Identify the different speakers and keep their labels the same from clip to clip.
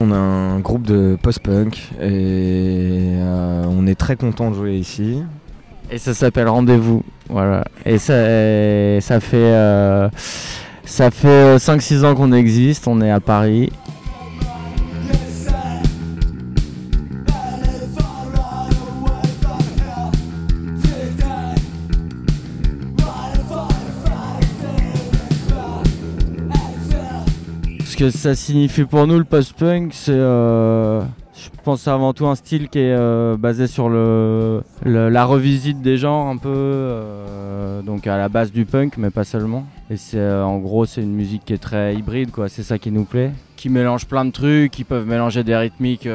Speaker 1: on a un groupe de post-punk et euh, on est très content de jouer ici.
Speaker 2: Et ça s'appelle Rendez-vous. Voilà. Et ça, ça fait, euh, ça fait 5-6 ans qu'on existe. On est à Paris. Que ça signifie pour nous le post-punk, c'est, euh, je pense, avant tout un style qui est euh, basé sur le, la revisite des genres un peu, euh, donc à la base du punk, mais pas seulement. Et c'est, en gros, c'est une musique qui est très hybride, quoi. C'est ça qui nous plaît, qui mélange plein de trucs, qui peuvent mélanger des rythmiques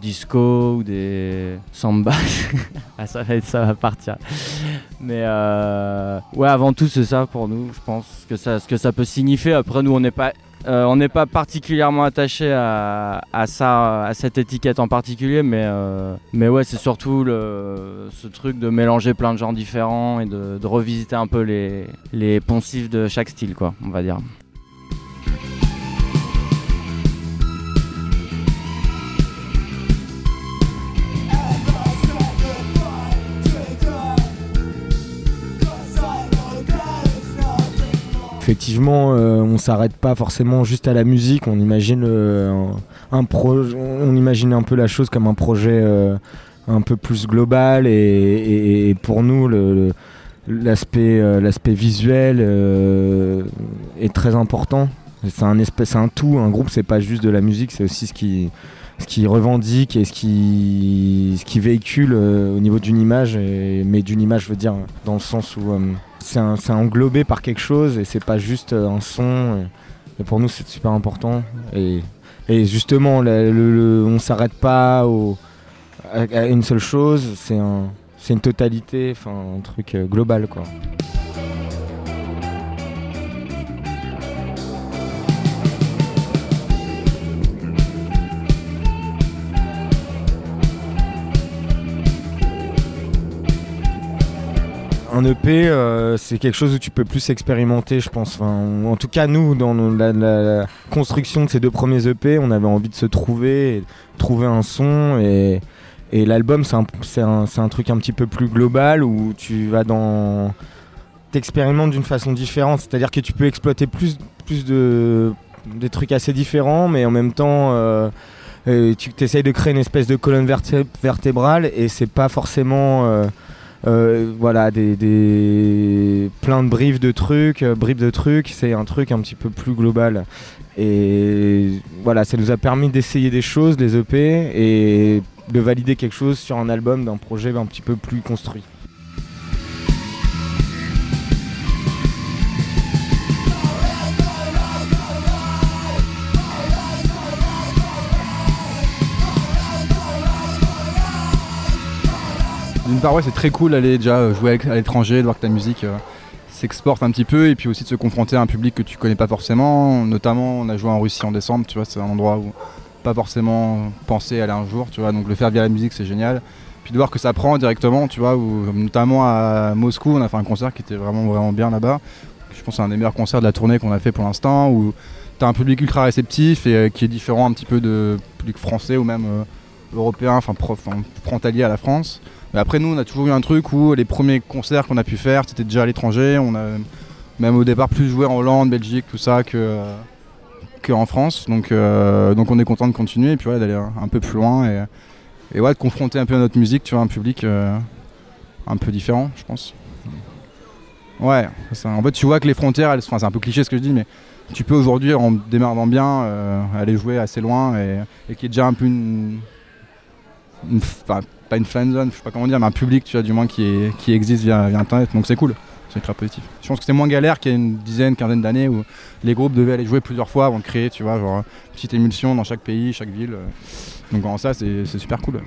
Speaker 2: disco ou des samba. ah, ça va, être- ça va partir. Mais ouais, avant tout, c'est ça pour nous. Je pense que ça, ce que ça peut signifier. Après, nous, on n'est pas euh, on n'est pas particulièrement attaché à, ça, à cette étiquette en particulier, mais, euh, ouais, c'est surtout ce truc de mélanger plein de genres différents et de, de revisiter un peu les, les poncifs de chaque style, quoi, on va dire.
Speaker 1: Effectivement, euh, on s'arrête pas forcément juste à la musique. On imagine euh, un, peu la chose comme un projet euh, un peu plus global et, pour nous euh, l'aspect visuel est très important. C'est un espèce, un tout. Un groupe, c'est pas juste de la musique, c'est aussi ce qui ce revendique et ce qui, ce véhicule au niveau d'une image, mais d'une image, je veux dire, dans le sens où c'est englobé par quelque chose et c'est pas juste euh, un son. Et, pour nous, c'est super important. Et, justement, le- le- on s'arrête pas à, une seule chose, c'est une totalité, enfin un truc euh, global quoi. Un EP, euh, c'est quelque chose où tu peux plus expérimenter, je pense. En tout cas, nous, dans la, construction de ces deux premiers EP, on avait envie de se trouver, et trouver un son. Et, l'album, c'est un, truc un petit peu plus global où tu vas dans. T'expérimentes d'une façon différente. C'est-à-dire que tu peux exploiter plus, de. des trucs assez différents, mais en même temps. euh, euh, tu essayes de créer une espèce de colonne verté- vertébrale et c'est pas forcément euh, voilà des, des plein de briefs de trucs euh, bribes de trucs c'est un truc un petit peu plus global. Et voilà ça nous a permis d'essayer des choses les EP et de valider quelque chose sur un album d'un projet un petit peu plus construit
Speaker 3: D'une part, ouais, c'est très cool d'aller déjà euh, jouer à l'étranger, de voir que ta musique euh, s'exporte un petit peu, et puis aussi de se confronter à un public que tu connais pas forcément. Notamment, on a joué en Russie en décembre, tu vois, c'est un endroit où pas forcément pensé aller un jour, tu vois. Donc le faire via la musique, c'est génial. Puis de voir que ça prend directement, tu vois, notamment à Moscou, on a fait un concert qui était vraiment vraiment bien là-bas. Je pense que c'est un des meilleurs concerts de la tournée qu'on a fait pour l'instant, où t'as un public ultra réceptif et euh, qui est différent un petit peu de public français ou même européen, enfin, frontalier à la France. Après, nous, on a toujours eu un truc où les premiers concerts qu'on a pu faire, c'était déjà à l'étranger. On a même au départ plus joué en Hollande, Belgique, tout ça, que, que en France. Donc, euh, donc on est content de continuer et puis ouais, d'aller un, peu plus loin et, et ouais, de confronter un peu à notre musique, tu vois, un public euh, un peu différent, je pense. Ouais, en fait, tu vois que les frontières, elles, c'est un peu cliché ce que je dis, mais tu peux aujourd'hui, en démarrant bien, euh, aller jouer assez loin et, et qu'il y ait déjà un peu une, pas une fan zone, je sais pas comment dire, mais un public, tu vois, du moins qui, existe via, internet. Donc c'est cool, c'est très positif. Je pense que c'est moins galère qu'il y a une dizaine, quinzaine d'années où les groupes devaient aller jouer plusieurs fois avant de créer, tu vois, genre une petite émulsion dans chaque pays, chaque ville. Donc en ça, c'est super cool.